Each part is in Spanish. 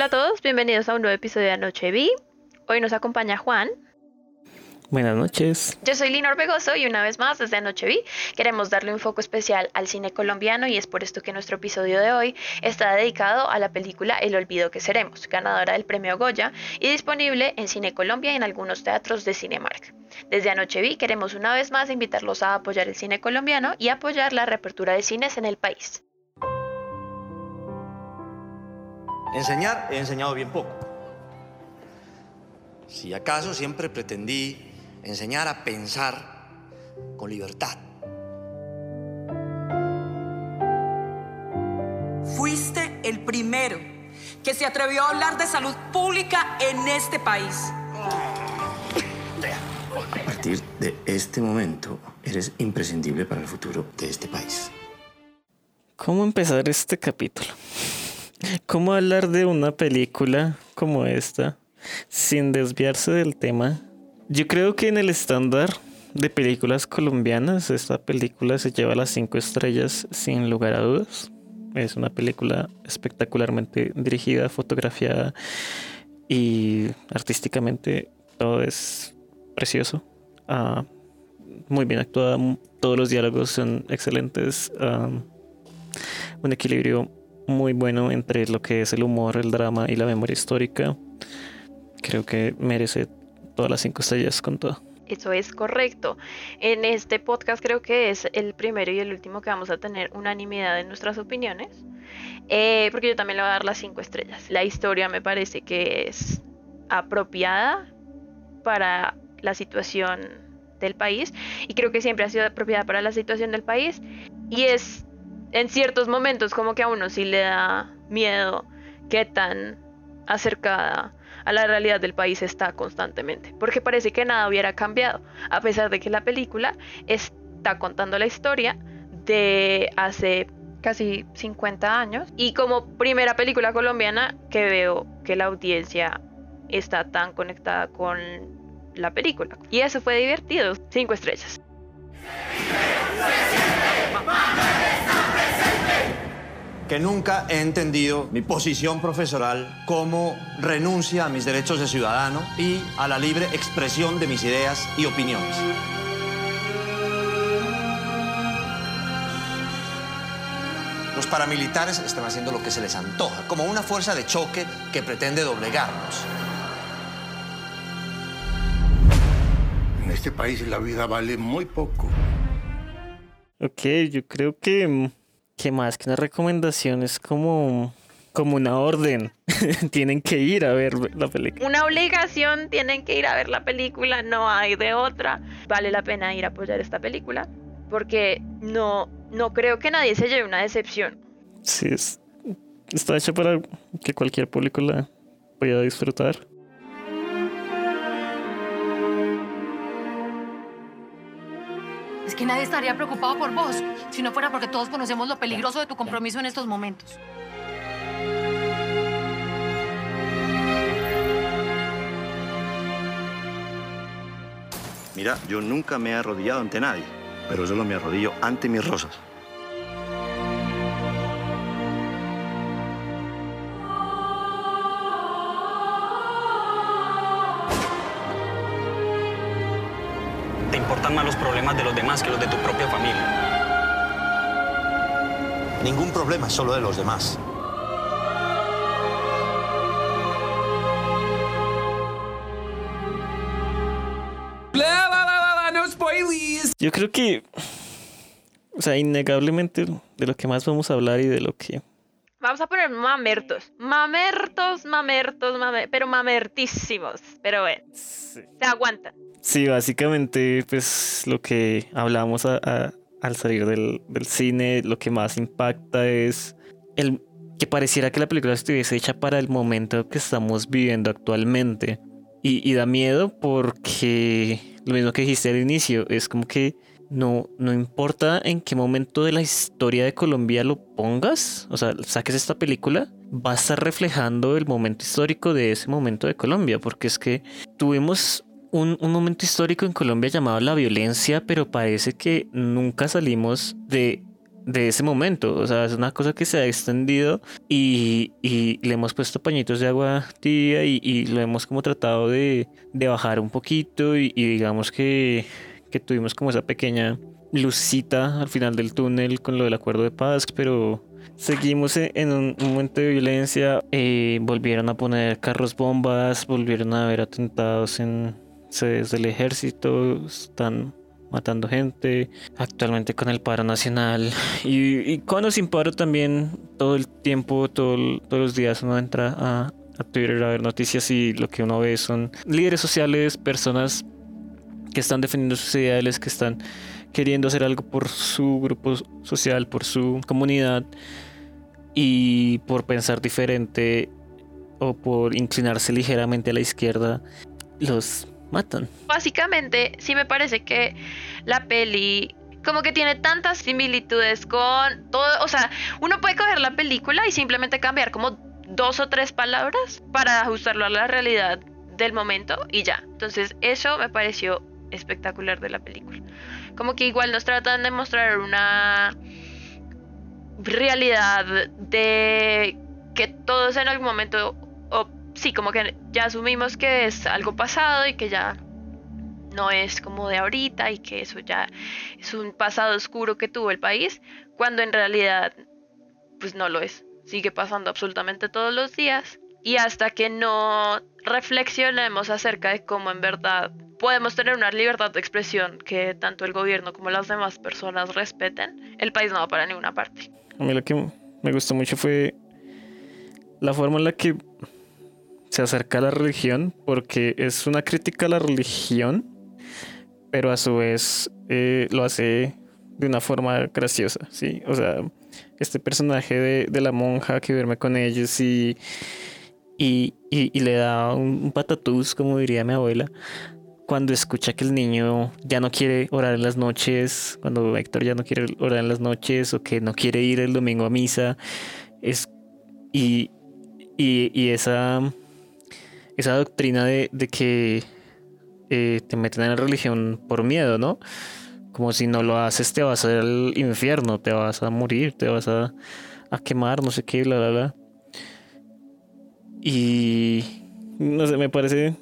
Hola a todos, bienvenidos a un nuevo episodio de Anoche Vi. Hoy nos acompaña Juan. Buenas noches. Yo soy Lina Orbegoso y una vez más desde Anoche Vi queremos darle un foco especial al cine colombiano y es por esto que nuestro episodio de hoy está dedicado a la película El olvido que seremos, ganadora del premio Goya y disponible en Cine Colombia y en algunos teatros de Cinemark. Desde Anoche Vi queremos una vez más invitarlos a apoyar el cine colombiano y apoyar la reapertura de cines en el país. Enseñar he enseñado bien poco. Si acaso siempre pretendí enseñar a pensar con libertad. Fuiste el primero que se atrevió a hablar de salud pública en este país. A partir de este momento, eres imprescindible para el futuro de este país. ¿Cómo empezar este capítulo? ¿Cómo hablar de una película como esta sin desviarse del tema? Yo creo que en el estándar de películas colombianas, esta película se lleva las cinco estrellas sin lugar a dudas. Es una película espectacularmente dirigida, fotografiada y artísticamente todo es precioso. Ah, muy bien actuada, todos los diálogos son excelentes. Ah, un equilibrio muy bueno entre lo que es el humor, el drama y la memoria histórica. Creo que merece todas las cinco estrellas con todo. Eso es correcto. En este podcast creo que es el primero y el último que vamos a tener unanimidad en nuestras opiniones. Eh, porque yo también le voy a dar las cinco estrellas. La historia me parece que es apropiada para la situación del país y creo que siempre ha sido apropiada para la situación del país y es en ciertos momentos como que a uno sí le da miedo qué tan acercada a la realidad del país está constantemente, porque parece que nada hubiera cambiado, a pesar de que la película está contando la historia de hace casi 50 años y como primera película colombiana que veo que la audiencia está tan conectada con la película. Y eso fue divertido, cinco estrellas. Que nunca he entendido mi posición profesoral como renuncia a mis derechos de ciudadano y a la libre expresión de mis ideas y opiniones. Los paramilitares están haciendo lo que se les antoja, como una fuerza de choque que pretende doblegarnos. En este país la vida vale muy poco. Ok, yo creo que, mm, que más que una recomendación es como, como una orden. Tienen que ir a ver la película. Una obligación, tienen que ir a ver la película, no hay de otra. Vale la pena ir a apoyar esta película porque no, no creo que nadie se lleve una decepción. Sí, es, está hecha para que cualquier público la pueda disfrutar. Es que nadie estaría preocupado por vos, si no fuera porque todos conocemos lo peligroso de tu compromiso en estos momentos. Mira, yo nunca me he arrodillado ante nadie, pero solo me arrodillo ante mis rosas. Te importan más los problemas de los demás que los de tu propia familia. Ningún problema es solo de los demás. Yo creo que, o sea, innegablemente de lo que más vamos a hablar y de lo que... Vamos a poner mamertos. Mamertos, mamertos, mamer pero mamertísimos. Pero bueno, se aguantan. Sí, básicamente, pues lo que hablamos a- a- al salir del, del cine, lo que más impacta es el que pareciera que la película estuviese hecha para el momento que estamos viviendo actualmente. Y, y da miedo porque lo mismo que dijiste al inicio, es como que no, no importa en qué momento de la historia de Colombia lo pongas, o sea, saques esta película, va a estar reflejando el momento histórico de ese momento de Colombia, porque es que tuvimos un, un momento histórico en Colombia llamado la violencia, pero parece que nunca salimos de de ese momento. O sea, es una cosa que se ha extendido y, y le hemos puesto pañitos de agua tibia y, y lo hemos como tratado de, de bajar un poquito y, y digamos que, que tuvimos como esa pequeña lucita al final del túnel con lo del acuerdo de paz, pero seguimos e- en un momento de violencia. eh, volvieron a poner carros bombas, volvieron a haber atentados en sedes del ejército, están matando gente, actualmente con el paro nacional y, y con o sin paro también todo el tiempo, todos los días uno entra a, a Twitter a ver noticias y lo que uno ve son líderes sociales, personas que están defendiendo sus ideales, que están queriendo hacer algo por su grupo social, por su comunidad y por pensar diferente o por inclinarse ligeramente a la izquierda, los matan. Básicamente, sí me parece que la peli como que tiene tantas similitudes con todo, o sea, uno puede coger la película y simplemente cambiar como dos o tres palabras para ajustarlo a la realidad del momento y ya. Entonces, eso me pareció espectacular de la película. Como que igual nos tratan de mostrar una realidad de que todos en algún momento, o sí, como que ya asumimos que es algo pasado y que ya no es como de ahorita y que eso ya es un pasado oscuro que tuvo el país, cuando en realidad pues no lo es. Sigue pasando absolutamente todos los días y hasta que no reflexionemos acerca de cómo en verdad podemos tener una libertad de expresión que tanto el gobierno como las demás personas respeten, el país no va para ninguna parte. A mí lo que me gustó mucho fue la forma en la que se acerca a la religión, porque es una crítica a la religión, pero a su vez eh, lo hace de una forma graciosa, ¿sí? O sea, este personaje de, de la monja que duerme con ellos y, y, y- le da un patatús, como diría mi abuela, cuando escucha que el niño ya no quiere orar en las noches, cuando Héctor ya no quiere orar en las noches o que no quiere ir el domingo a misa, es, y, y, y esa, esa doctrina de, de que eh, te meten en la religión por miedo, ¿no? Como si no lo haces te vas al infierno, te vas a morir, te vas a, a quemar, no sé qué, bla, bla, bla. Y no sé, me parece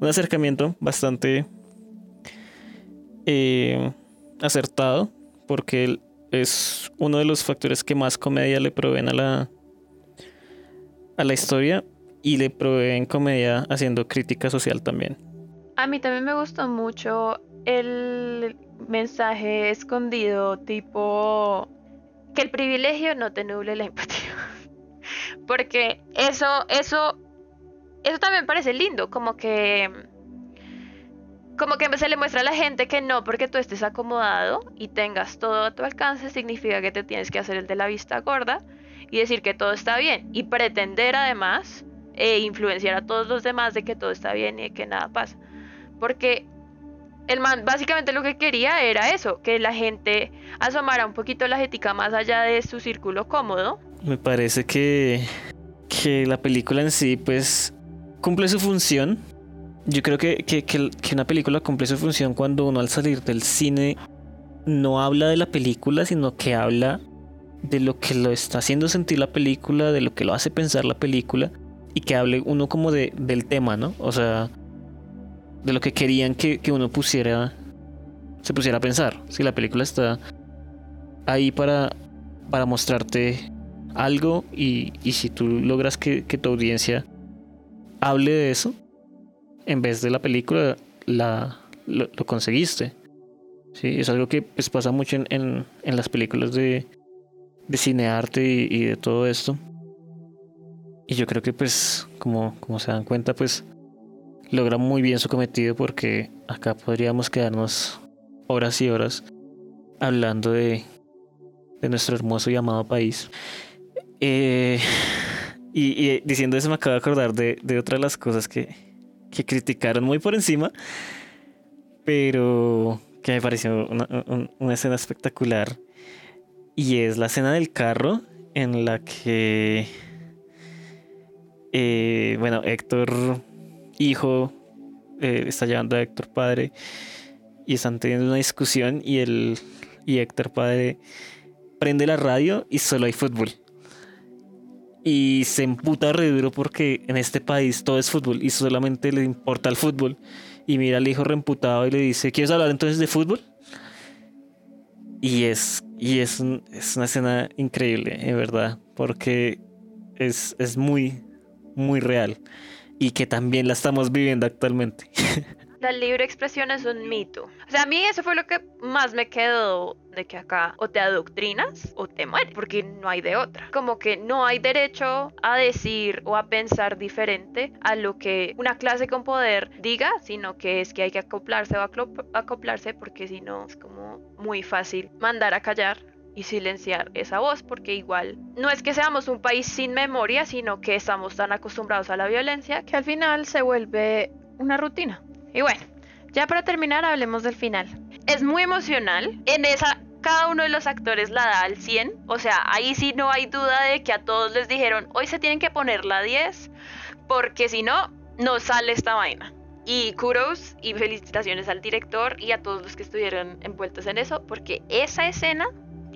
un acercamiento bastante eh, acertado porque es uno de los factores que más comedia le proveen a la a la historia y le proveen comedia haciendo crítica social también. A mí también me gustó mucho el mensaje escondido tipo que el privilegio no te nuble la empatía. Porque eso, eso, eso también parece lindo, como que como que se le muestra a la gente que no porque tú estés acomodado y tengas todo a tu alcance significa que te tienes que hacer el de la vista gorda y decir que todo está bien y pretender además e influenciar a todos los demás de que todo está bien y de que nada pasa. Porque el man básicamente lo que quería era eso, que la gente asomara un poquito la ética más allá de su círculo cómodo. Me parece que, que la película en sí, pues, cumple su función. Yo creo que, que, que- una película cumple su función cuando uno al salir del cine no habla de la película, sino que habla de lo que lo está haciendo sentir la película, de lo que lo hace pensar la película, y que hable uno como de, del tema, ¿no? O sea, de lo que querían que, que uno pusiera, se pusiera a pensar. Si la película está ahí para, para mostrarte algo y, y si tú logras que, que tu audiencia hable de eso, en vez de la película, la, lo, conseguiste. Sí, es algo que pues, pasa mucho en, en, en las películas de, de cinearte y, y de todo esto. Y yo creo que pues, como, como se dan cuenta, pues logra muy bien su cometido porque acá podríamos quedarnos horas y horas hablando de, de nuestro hermoso y amado país. Eh, y, diciendo eso me acabo de acordar de, de otra de las cosas que, que criticaron muy por encima, pero que me pareció una, un- una escena espectacular. Y es la escena del carro en la que, eh, bueno, Héctor, hijo, eh, está llevando a Héctor padre y están teniendo una discusión y el y Héctor padre prende la radio y solo hay fútbol. Y se emputa re duro porque en este país todo es fútbol y solamente le importa el fútbol. Y mira al hijo reemputado y le dice, ¿quieres hablar entonces de fútbol? Y es, y es, es una escena increíble, en verdad, porque es, es muy, muy real y que también la estamos viviendo actualmente. La libre expresión es un mito. O sea, a mí eso fue lo que más me quedó de que acá o te adoctrinas o te mueres, porque no hay de otra. Como que no hay derecho a decir o a pensar diferente a lo que una clase con poder diga, sino que es que hay que acoplarse o acoplarse porque si no es como muy fácil mandar a callar y silenciar esa voz, porque igual no es que seamos un país sin memoria, sino que estamos tan acostumbrados a la violencia que al final se vuelve una rutina. Y bueno, ya para terminar hablemos del final. Es muy emocional. En esa cada uno de los actores la da al 100. O sea, ahí sí no hay duda de que a todos les dijeron, hoy se tienen que poner la 10, porque si no, no sale esta vaina. Y kudos y felicitaciones al director y a todos los que estuvieron envueltos en eso, porque esa escena,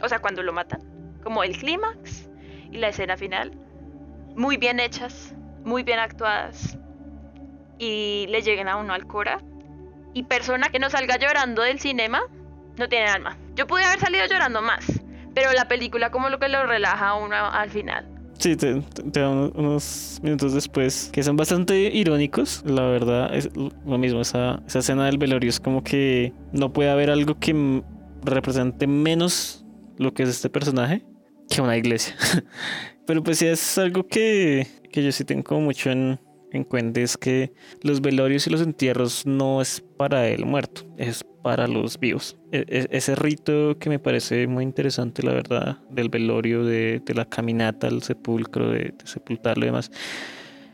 o sea, cuando lo matan, como el clímax y la escena final, muy bien hechas, muy bien actuadas, y le lleguen a uno al Cora. Y persona que no salga llorando del cinema no tiene alma. Yo pude haber salido llorando más, pero la película como lo que lo relaja a uno al final. Sí, te, te- da unos, unos minutos después que son bastante irónicos, la verdad. Es lo mismo, esa, esa escena del velorio es como que no puede haber algo que represente menos lo que es este personaje que una iglesia. Pero pues sí es algo que, que yo sí tengo mucho en, en cuenta, es que los velorios y los entierros no es para el muerto, es para los vivos. E- e- ese rito que me parece muy interesante, la verdad, del velorio, de, de la caminata al sepulcro, de, de sepultarlo y demás,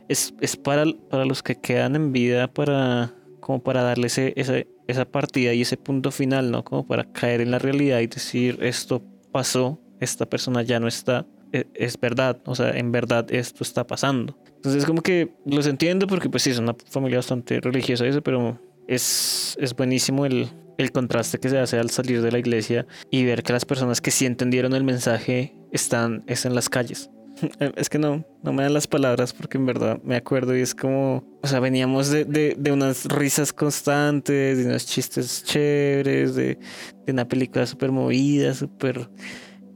es, es para, para los que quedan en vida, para como para darle ese, esa, esa partida y ese punto final, ¿no? Como para caer en la realidad y decir, esto pasó, esta persona ya no está, e- es verdad, o sea, en verdad esto está pasando. Entonces como que los entiendo porque pues sí, es una familia bastante religiosa y eso, pero es, es buenísimo el, el contraste que se hace al salir de la iglesia y ver que las personas que sí entendieron el mensaje están es en las calles. Es que no, no me dan las palabras porque en verdad me acuerdo y es como, o sea, veníamos de, de, de unas risas constantes, de unos chistes chéveres, de, de una película súper movida, súper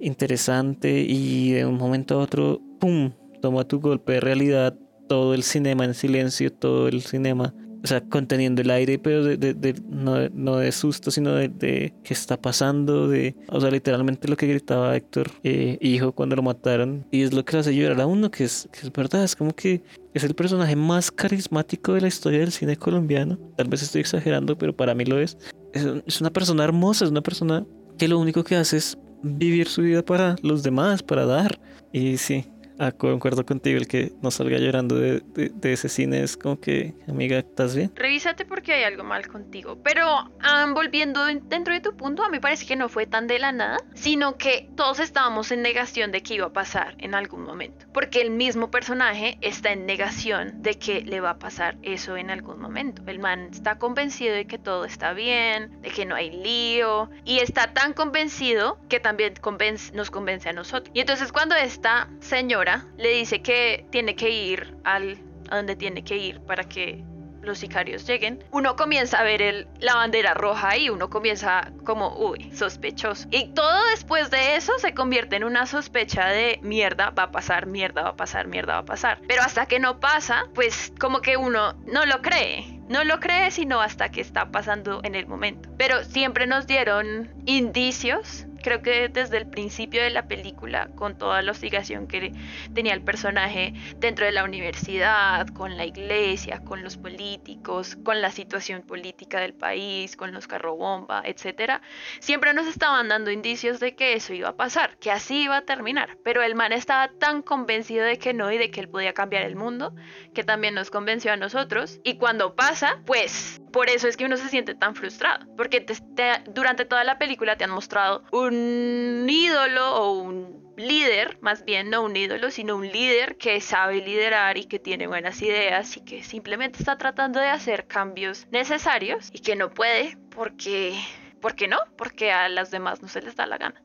interesante y de un momento a otro, ¡pum!, toma tu golpe de realidad, todo el cinema en silencio, todo el cinema, o sea, conteniendo el aire, pero de, de- no, no de susto, sino de, qué está pasando, de, o sea, literalmente lo que gritaba Héctor, eh, hijo, cuando lo mataron, y es lo que le hace llorar a uno, que es, que es verdad, es como que es el personaje más carismático de la historia del cine colombiano, tal vez estoy exagerando, pero para mí lo es, es, es una persona hermosa, es una persona que lo único que hace es vivir su vida para los demás, para dar, y sí, Ah, concuerdo contigo, el que no salga llorando de, de- de ese cine es como que, amiga, ¿estás bien? Revísate porque hay algo mal contigo. Pero ah, volviendo en- dentro de tu punto, a mí parece que no fue tan de la nada, sino que todos estábamos en negación de que iba a pasar en algún momento. Porque el mismo personaje está en negación de que le va a pasar eso en algún momento. El man está convencido de que todo está bien, de que no hay lío, y está tan convencido que también convence- nos convence a nosotros. Y entonces cuando esta señora le dice que tiene que ir al a donde tiene que ir para que los sicarios lleguen, uno comienza a ver el, la bandera roja y uno comienza como, uy, sospechoso. Y todo después de eso se convierte en una sospecha de mierda, va a pasar, mierda, va a pasar, mierda, va a pasar. Pero hasta que no pasa, pues como que uno no lo cree. No lo cree sino hasta que está pasando en el momento. Pero siempre nos dieron indicios creo que desde el principio de la película, con toda la hostigación que tenía el personaje dentro de la universidad, con la iglesia, con los políticos, con la situación política del país, con los carrobomba, etcétera, siempre nos estaban dando indicios de que eso iba a pasar, que así iba a terminar. Pero el man estaba tan convencido de que no y de que él podía cambiar el mundo, que también nos convenció a nosotros. Y cuando pasa, pues por eso es que uno se siente tan frustrado, porque te- te- durante toda la película te han mostrado un ídolo o un líder, más bien no un ídolo, sino un líder que sabe liderar y que tiene buenas ideas y que simplemente está tratando de hacer cambios necesarios y que no puede porque, porque no, porque a las demás no se les da la gana.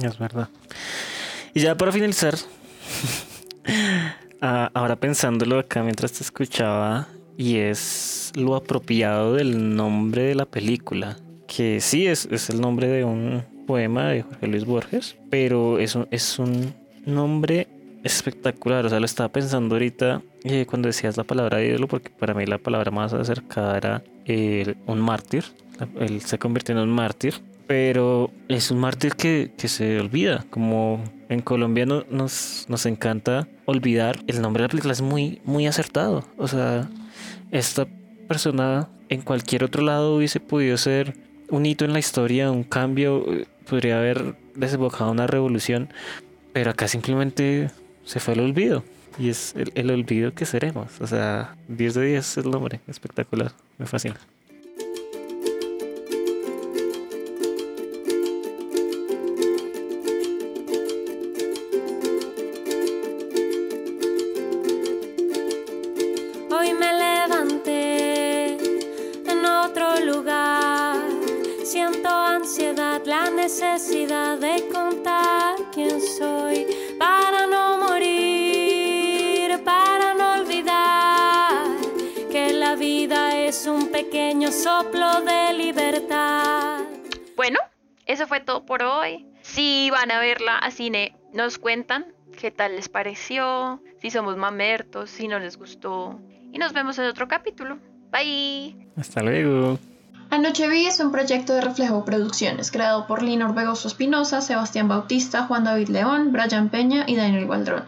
Es verdad. Y ya para finalizar, ah, ahora pensándolo acá mientras te escuchaba, y es lo apropiado del nombre de la película, que sí es, es el nombre de un poema de Jorge Luis Borges, pero es un, es un nombre espectacular. O sea, lo estaba pensando ahorita eh, cuando decías la palabra ídolo, porque para mí la palabra más acercada era eh, un mártir. Él se convirtió en un mártir, pero es un mártir que, que se olvida. Como en Colombia no- nos, nos encanta olvidar, el nombre de la película es muy, muy acertado. O sea, esta persona en cualquier otro lado hubiese podido ser un hito en la historia, un cambio, eh, podría haber desembocado una revolución, pero acá simplemente se fue al olvido. Y es el, el olvido que seremos. O sea, 10 de 10 es el nombre. Espectacular. Me fascina. Es un pequeño soplo de libertad. Bueno, eso fue todo por hoy. Si van a verla a cine, nos cuentan qué tal les pareció, si somos mamertos, si no les gustó. Y nos vemos en otro capítulo. Bye. Hasta luego. Anoche Vi es un proyecto de Reflejo Producciones, creado por Lina Orbegoso Espinosa, Sebastián Bautista, Juan David León, Brian Peña y Daniel Waldrón.